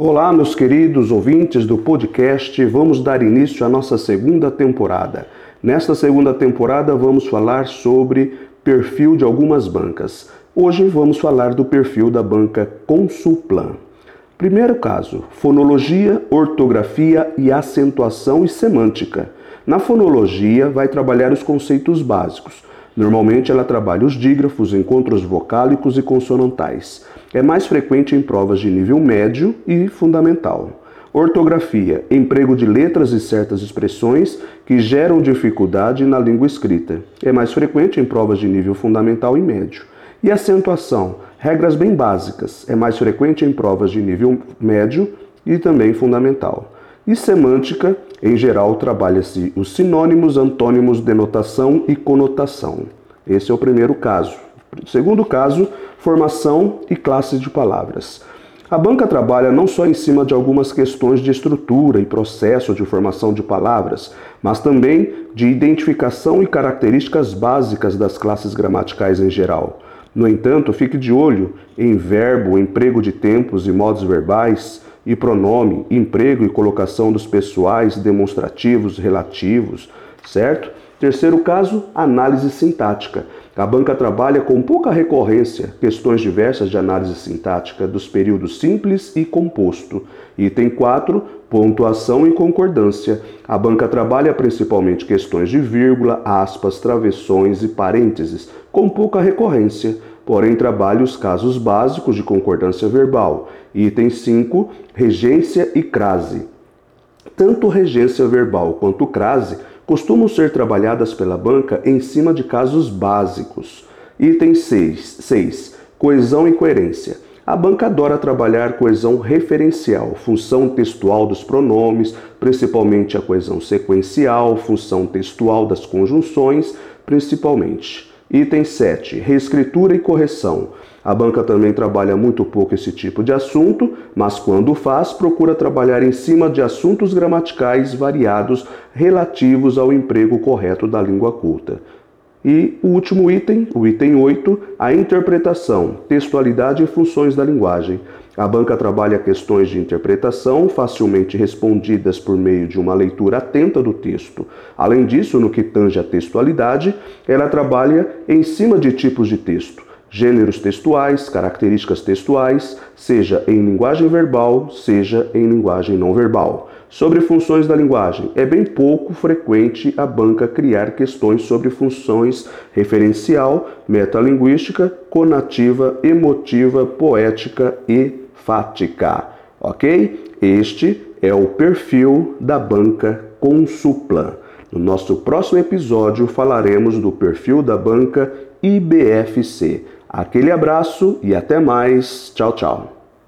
Olá, meus queridos ouvintes do podcast. Vamos dar início à nossa segunda temporada. Nesta segunda temporada, vamos falar sobre perfil de algumas bancas. Hoje vamos falar do perfil da banca Consulplan. Primeiro caso: fonologia, ortografia e acentuação e semântica. Na fonologia, vai trabalhar os conceitos básicos. Normalmente, ela trabalha os dígrafos, encontros vocálicos e consonantais. É mais frequente em provas de nível médio e fundamental. Ortografia, emprego de letras e certas expressões que geram dificuldade na língua escrita. É mais frequente em provas de nível fundamental e médio. E acentuação, regras bem básicas. É mais frequente em provas de nível médio e também fundamental. E semântica, em geral, trabalha-se os sinônimos, antônimos, denotação e conotação. Esse é o primeiro caso. Segundo caso, formação e classes de palavras. A banca trabalha não só em cima de algumas questões de estrutura e processo de formação de palavras, mas também de identificação e características básicas das classes gramaticais em geral. No entanto, fique de olho em verbo, emprego de tempos e modos verbais, e pronome, emprego e colocação dos pessoais demonstrativos relativos, certo? Terceiro caso, análise sintática. A banca trabalha com pouca recorrência questões diversas de análise sintática dos períodos simples e composto. Item 4, pontuação e concordância. A banca trabalha principalmente questões de vírgula, aspas, travessões e parênteses, com pouca recorrência, porém trabalha os casos básicos de concordância verbal. Item 5, regência e crase. Tanto regência verbal quanto crase costumam ser trabalhadas pela banca em cima de casos básicos. Item 6. Coesão e coerência. A banca adora trabalhar coesão referencial, função textual dos pronomes, principalmente a coesão sequencial, função textual das conjunções, principalmente. Item 7. Reescritura e correção. A banca também trabalha muito pouco esse tipo de assunto, mas quando faz, procura trabalhar em cima de assuntos gramaticais variados relativos ao emprego correto da língua culta. E o último item, o item 8, a interpretação, textualidade e funções da linguagem. A banca trabalha questões de interpretação facilmente respondidas por meio de uma leitura atenta do texto. Além disso, no que tange a textualidade, ela trabalha em cima de tipos de texto, gêneros textuais, características textuais, seja em linguagem verbal, seja em linguagem não verbal. Sobre funções da linguagem, é bem pouco frequente a banca criar questões sobre funções referencial, metalinguística, conativa, emotiva, poética e fática, ok? Este é o perfil da banca Consuplan. No nosso próximo episódio falaremos do perfil da banca IBFC. Aquele abraço e até mais. Tchau, tchau.